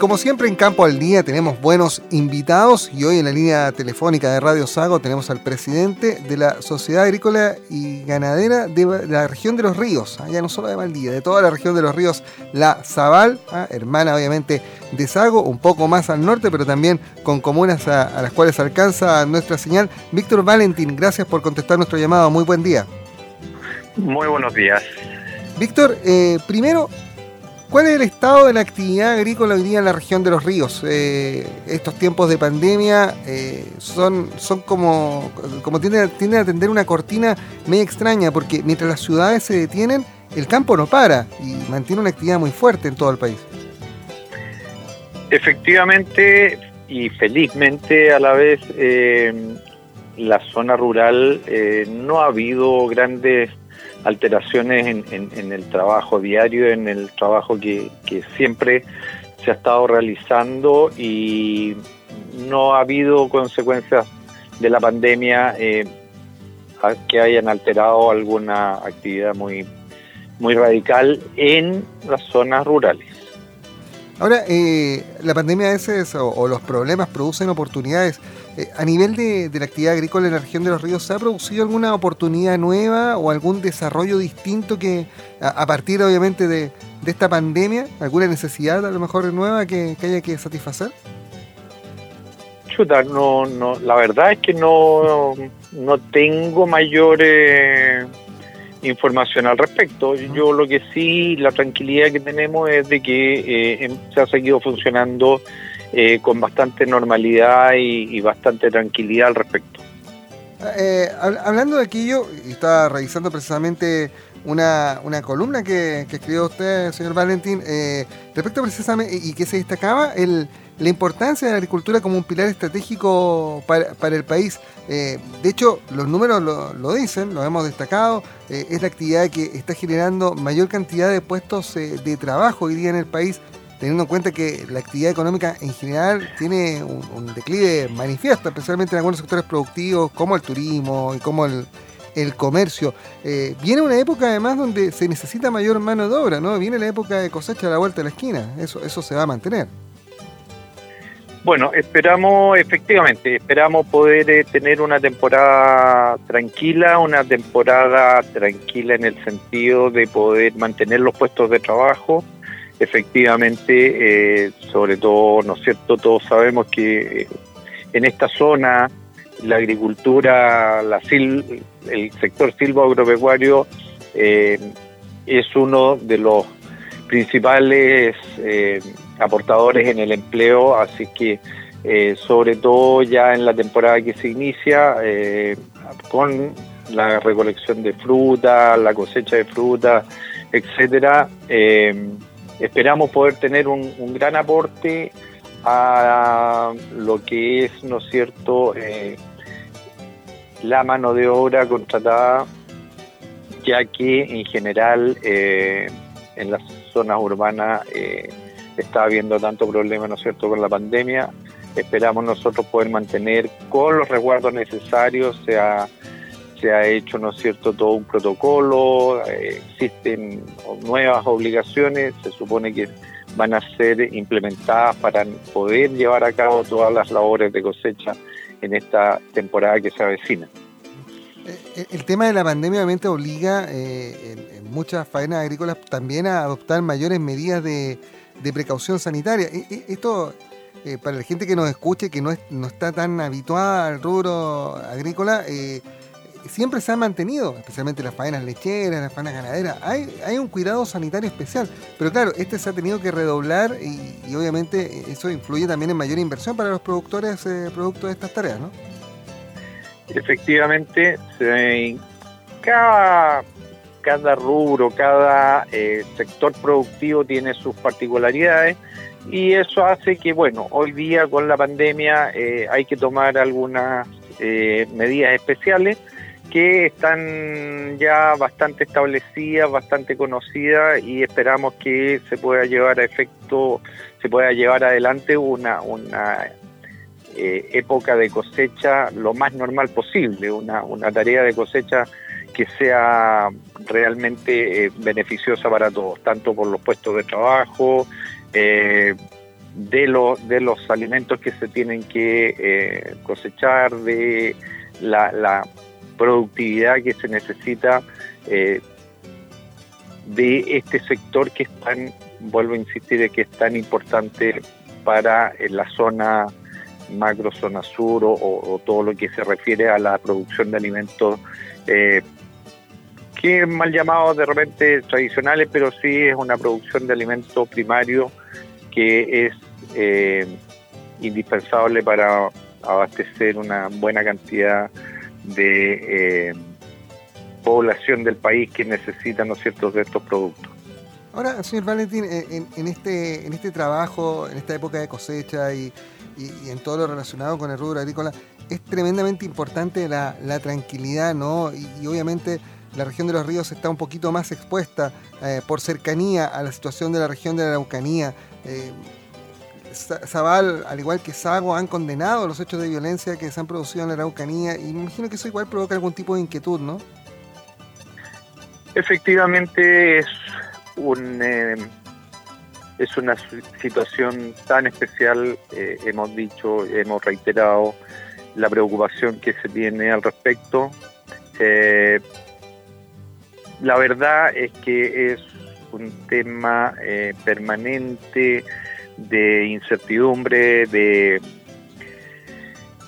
como siempre en Campo al Día tenemos buenos invitados y hoy en la línea telefónica de Radio Sago tenemos al presidente de la Sociedad Agrícola y Ganadera de la región de los ríos, ¿ah? ya no solo de Valdía, de toda la región de los ríos, la Zabal, ¿ah? hermana obviamente de Sago, un poco más al norte, pero también con comunas a, las cuales alcanza nuestra señal. Víctor Valentín, gracias por contestar nuestro llamado, muy buen día. Muy buenos días. Víctor, eh, primero, ¿Cuál es el estado de la actividad agrícola hoy día en la región de los ríos? Eh, estos tiempos de pandemia eh, son, como, como tienden, a tender una cortina media extraña, porque mientras las ciudades se detienen, el campo no para y mantiene una actividad muy fuerte en todo el país. Efectivamente y felizmente a la vez, eh, la zona rural no ha habido grandes alteraciones en, el trabajo diario, en el trabajo que, siempre se ha estado realizando y no ha habido consecuencias de la pandemia eh, que hayan alterado alguna actividad muy, muy radical en las zonas rurales. Ahora, eh, la pandemia a veces o, los problemas producen oportunidades. Eh, a nivel de, la actividad agrícola en la región de los ríos, ¿se ha producido alguna oportunidad nueva o algún desarrollo distinto que, a, partir obviamente de, esta pandemia, alguna necesidad a lo mejor nueva que, haya que satisfacer? Chuta, no, no, la verdad es que no, no tengo mayores información al respecto. Yo lo que sí, la tranquilidad que tenemos es de que eh, em, se ha seguido funcionando eh, con bastante normalidad y, bastante tranquilidad al respecto. Eh, hablando de aquello, estaba revisando precisamente una, columna que, escribió usted, señor Valentín, respecto precisamente, y que se destacaba el, la importancia de la agricultura como un pilar estratégico para, el país. Eh, de hecho, los números lo, dicen, lo hemos destacado, eh, es la actividad que está generando mayor cantidad de puestos eh, de trabajo hoy día en el país, teniendo en cuenta que la actividad económica en general tiene un, declive manifiesto, especialmente en algunos sectores productivos como el turismo y como el, comercio. viene una época además donde se necesita mayor mano de obra, ¿no? Viene la época de cosecha a la vuelta de la esquina, eso, eso se va a mantener. Bueno, esperamos, efectivamente, esperamos poder eh, tener una temporada tranquila, una temporada tranquila en el sentido de poder mantener los puestos de trabajo. Efectivamente, eh, sobre todo, ¿no es cierto? Todos sabemos que eh, en esta zona la agricultura, la el sector silvo-agropecuario es uno de los principales aportadores en el empleo, así que eh, sobre todo ya en la temporada que se inicia eh, con la recolección de fruta, la cosecha de fruta, etcétera, eh, esperamos poder tener un, gran aporte a lo que es, ¿no es cierto?, la mano de obra contratada, ya que en general en las zonas urbanas está habiendo tanto problema, ¿no es cierto?, con la pandemia. Esperamos nosotros poder mantener con los resguardos necesarios, se ha, se ha hecho, ¿no es cierto?, todo un protocolo, eh, existen nuevas obligaciones, se supone que van a ser implementadas para poder llevar a cabo todas las labores de cosecha en esta temporada que se avecina. Eh, el tema de la pandemia obviamente obliga eh, en, muchas faenas agrícolas también a adoptar mayores medidas de, de precaución sanitaria. Esto, eh, para la gente que nos escuche, que no, no está tan habituada al rubro agrícola, eh, siempre se ha mantenido, especialmente las faenas lecheras, las faenas ganaderas, hay, hay un cuidado sanitario especial. Pero claro, este se ha tenido que redoblar y, obviamente eso influye también en mayor inversión para los productores eh, producto de estas tareas, ¿no? Efectivamente, cada cada rubro, cada eh, sector productivo tiene sus particularidades y eso hace que, bueno, hoy día con la pandemia eh, hay que tomar algunas eh, medidas especiales que están ya bastante establecidas, bastante conocidas y esperamos que se pueda llevar a efecto, se pueda llevar adelante una, una época de cosecha lo más normal posible, una, una tarea de cosecha que sea realmente eh, beneficiosa para todos, tanto por los puestos de trabajo, eh, de, de los alimentos que se tienen que eh, cosechar, de la, productividad que se necesita eh, de este sector que es tan, vuelvo a insistir, que es tan importante para la zona macro, zona sur o, todo lo que se refiere a la producción de alimentos eh, que es mal llamado de repente tradicionales, pero sí es una producción de alimentos primario que es eh, indispensable para abastecer una buena cantidad de eh, población del país que necesita ¿no ciertos de estos productos. Ahora, señor Valentín, en, este, en este trabajo, en esta época de cosecha y, en todo lo relacionado con el rubro agrícola, es tremendamente importante la, tranquilidad, ¿no? y obviamente la región de los ríos está un poquito más expuesta eh, por cercanía a la situación de la región de la Araucanía. Eh, Zabal, al igual que Sago, han condenado los hechos de violencia que se han producido en la Araucanía y me imagino que eso igual provoca algún tipo de inquietud, ¿no? Efectivamente es un eh, es una situación tan especial, hemos dicho, hemos reiterado la preocupación que se tiene al respecto la verdad es que es un tema eh, permanente de incertidumbre, de,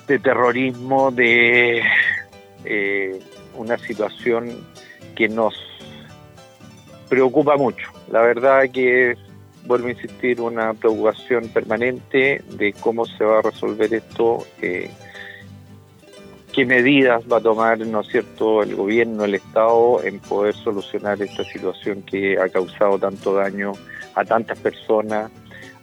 de terrorismo, de eh, una situación que nos preocupa mucho. La verdad que vuelvo a insistir, una preocupación permanente de cómo se va a resolver esto. Eh, qué medidas va a tomar, ¿no es cierto?, el gobierno, el Estado en poder solucionar esta situación que ha causado tanto daño a tantas personas,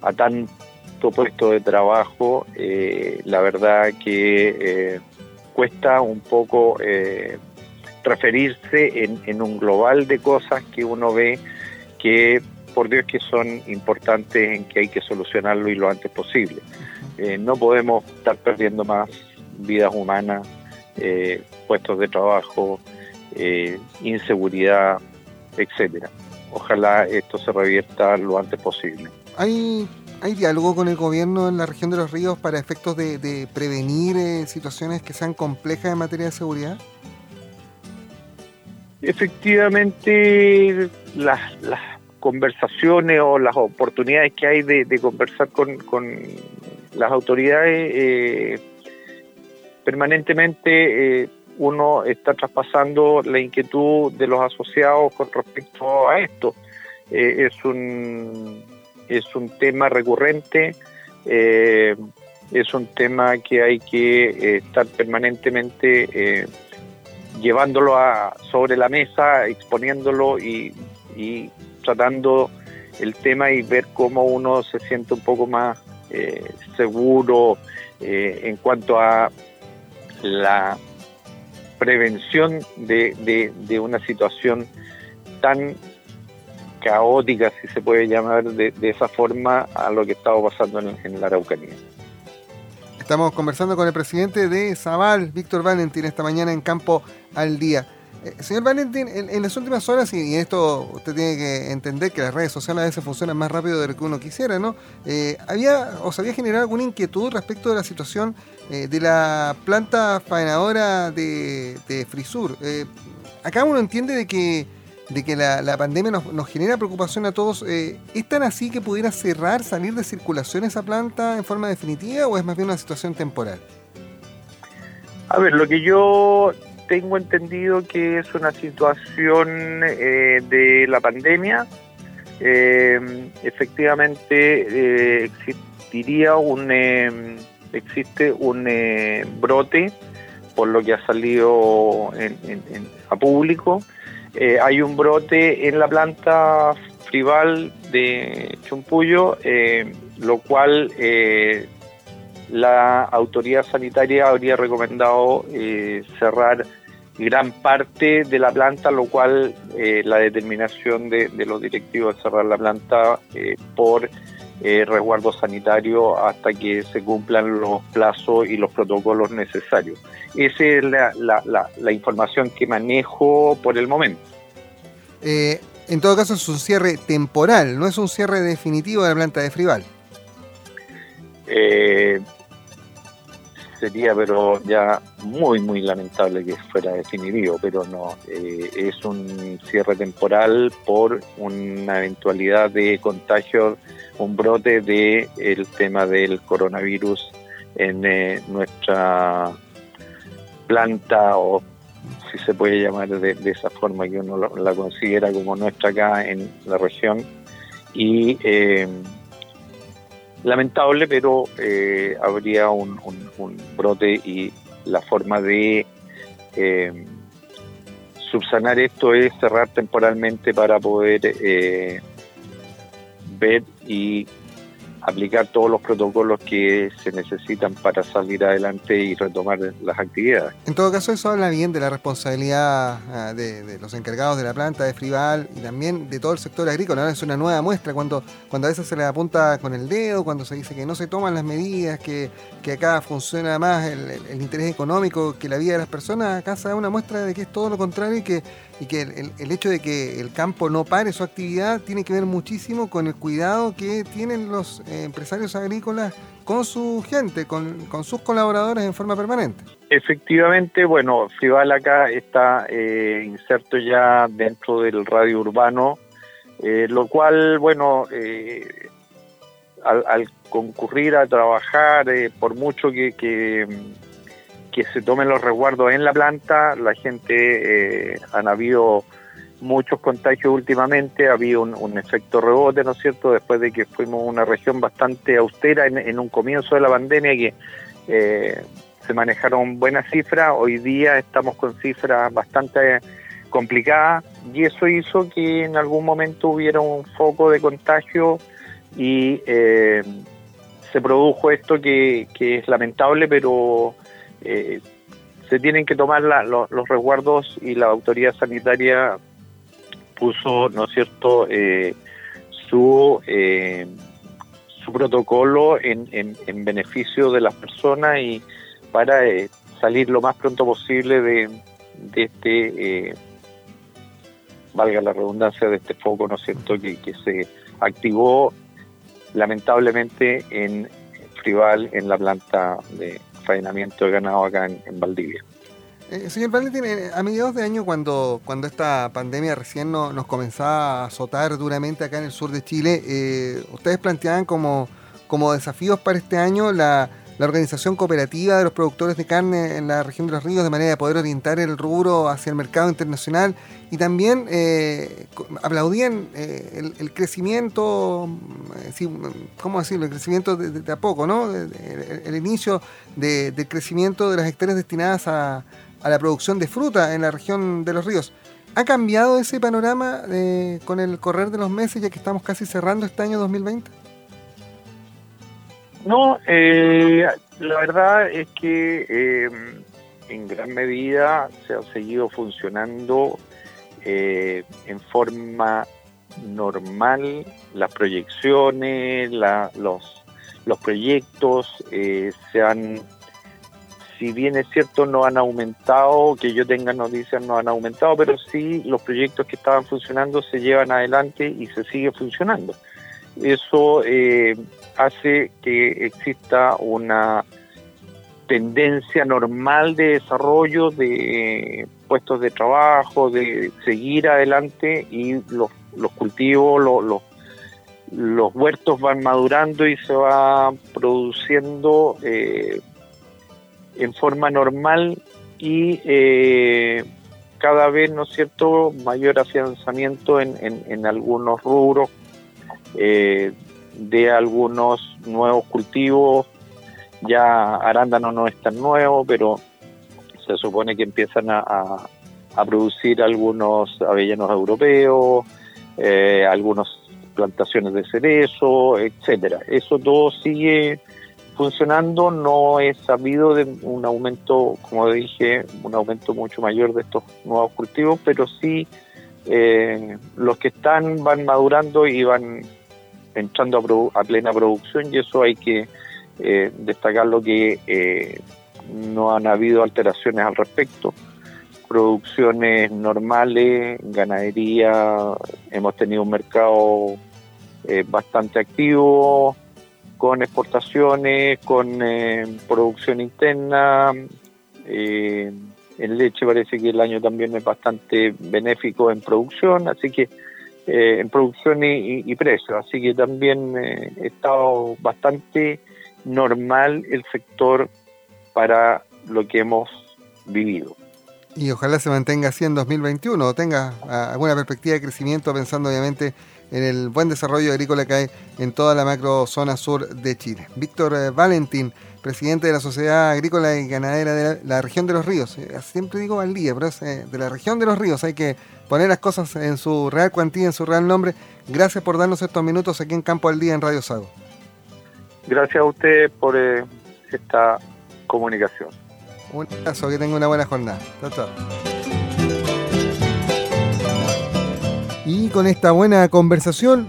a tanto puesto de trabajo. Eh, la verdad que eh, cuesta un poco eh, referirse en, en un global de cosas que uno ve que por Dios que son importantes en que hay que solucionarlo y lo antes posible. no podemos estar perdiendo más vidas humanas eh, puestos de trabajo, eh, inseguridad, etcétera. Ojalá esto se revierta lo antes posible. ¿Hay, ¿Hay diálogo con el gobierno en la región de los ríos para efectos de, prevenir eh, situaciones que sean complejas en materia de seguridad? Efectivamente, las, conversaciones o las oportunidades que hay de, conversar con, con, las autoridades permanentemente eh, uno está traspasando la inquietud de los asociados con respecto a esto. Eh, es un es un tema recurrente, eh, es un tema que hay que estar permanentemente llevándolo a, sobre la mesa, exponiéndolo y, y, tratando el tema y ver cómo uno se siente un poco más seguro en cuanto a la prevención de, de, una situación tan caótica, si se puede llamar de, esa forma, a lo que estaba pasando en, la Araucanía. Estamos conversando con el presidente de Zaval, Víctor Valentín, esta mañana en Campo al Día. Eh, señor Valentín, en, las últimas horas, y, esto usted tiene que entender que las redes sociales a veces funcionan más rápido de lo que uno quisiera, ¿no? Eh, ¿Había o se había generado alguna inquietud respecto de la situación eh, de la planta faenadora de, Frisur? acá uno entiende de que, de que la, pandemia nos, genera preocupación a todos. ¿Es tan así que pudiera cerrar, salir de circulación esa planta en forma definitiva o es más bien una situación temporal? A ver, lo que yo tengo entendido que es una situación eh, de la pandemia. Eh, efectivamente eh, existiría un existe un brote por lo que ha salido a público. hay un brote en la planta frival de Chumpuyo, lo cual la autoridad sanitaria habría recomendado cerrar gran parte de la planta, lo cual eh, la determinación de, los directivos de cerrar la planta eh, por eh, resguardo sanitario hasta que se cumplan los plazos y los protocolos necesarios. Esa es la, información que manejo por el momento. en todo caso es un cierre temporal, no es un cierre definitivo de la planta de Frival. Sería pero ya muy muy lamentable que fuera definitivo pero no eh, es un cierre temporal por una eventualidad de contagio un brote de el tema del coronavirus en eh, nuestra planta o si se puede llamar de, esa forma que uno la considera como nuestra acá en la región y eh, lamentable, pero eh, habría un, brote y la forma de eh, subsanar esto es cerrar temporalmente para poder eh, ver y aplicar todos los protocolos que se necesitan para salir adelante y retomar las actividades. En todo caso, eso habla bien de la responsabilidad ah, de, los encargados de la planta de Frival y también de todo el sector agrícola. Es una nueva muestra cuando, cuando a veces se le apunta con el dedo, cuando se dice que no se toman las medidas, que, acá funciona más el, el, interés económico que la vida de las personas. Acá se da una muestra de que es todo lo contrario y que y que el, hecho de que el campo no pare su actividad tiene que ver muchísimo con el cuidado que tienen los eh, empresarios agrícolas con su gente, con, sus colaboradores en forma permanente. Efectivamente, bueno, Fival acá está eh, inserto ya dentro del radio urbano, eh, lo cual, bueno, al, al, concurrir a trabajar, por mucho que, que se tomen los resguardos en la planta. La gente, eh, han habido muchos contagios últimamente, ha habido un, efecto rebote, ¿no es cierto?, después de que fuimos una región bastante austera en, un comienzo de la pandemia que eh, se manejaron buenas cifras, hoy día estamos con cifras bastante complicadas y eso hizo que en algún momento hubiera un foco de contagio y eh, se produjo esto que, es lamentable, pero eh, se tienen que tomar los, resguardos y la autoridad sanitaria puso, ¿no es cierto?, eh, su, eh, su protocolo en, en, beneficio de las personas y para salir lo más pronto posible de, de este, valga la redundancia, de este foco, ¿no es cierto?, que, que se activó lamentablemente en Frival, en la planta de, faenamiento de ganado acá en, Valdivia. Eh, señor Valentín, eh, a mediados de año, cuando, cuando esta pandemia recién nos comenzaba a azotar duramente acá en el sur de Chile, eh, ustedes planteaban como, como desafíos para este año la, la organización cooperativa de los productores de carne en la región de los ríos de manera de poder orientar el rubro hacia el mercado internacional y también aplaudían el, crecimiento, ¿cómo decirlo? El crecimiento de, a poco, ¿no? El, inicio del crecimiento de las hectáreas destinadas a, la producción de fruta en la región de los ríos. ¿Ha cambiado ese panorama con el correr de los meses ya que estamos casi cerrando este año 2020? No, eh, la verdad es que eh, en gran medida se ha seguido funcionando eh, en forma normal las proyecciones, los, los proyectos se han, si bien es cierto no han aumentado, que yo tenga noticias no han aumentado, pero sí los proyectos que estaban funcionando se llevan adelante y se sigue funcionando. Eso hace que exista una tendencia normal de desarrollo de puestos de trabajo, de seguir adelante y los, los cultivos, los, los, huertos van madurando y se va produciendo eh, en forma normal y eh, cada vez, ¿no es cierto?, mayor afianzamiento en, en, algunos rubros eh, de algunos nuevos cultivos. Ya arándano no es tan nuevo, pero se supone que empiezan a, a, producir algunos avellanos europeos, eh, algunas plantaciones de cerezo, etcétera. Eso todo sigue funcionando, no es sabido de un aumento, como dije, un aumento mucho mayor de estos nuevos cultivos, pero sí eh, los que están van madurando y van entrando a, plena producción y eso hay que eh, destacar lo que eh, no han habido alteraciones al respecto. Producciones normales, ganadería, hemos tenido un mercado eh, bastante activo, con exportaciones, con eh, producción interna. Eh, en leche parece que el año también es bastante benéfico en producción, así que en producción y, y, precio, así que también ha estado bastante normal el sector para lo que hemos vivido. Y ojalá se mantenga así en 2021 o tenga ah, alguna perspectiva de crecimiento pensando obviamente en el buen desarrollo agrícola que hay en toda la macro zona sur de Chile. Víctor eh, Valentín, presidente de la Sociedad Agrícola y Ganadera de la, región de los ríos. Eh, siempre digo Valdía, pero es eh, de la región de los ríos. Hay que poner las cosas en su real cuantía, en su real nombre. Gracias por darnos estos minutos aquí en Campo al Día en Radio Sago. Gracias a usted por esta comunicación. Un abrazo, que tenga una buena jornada. Chao. Y con esta buena conversación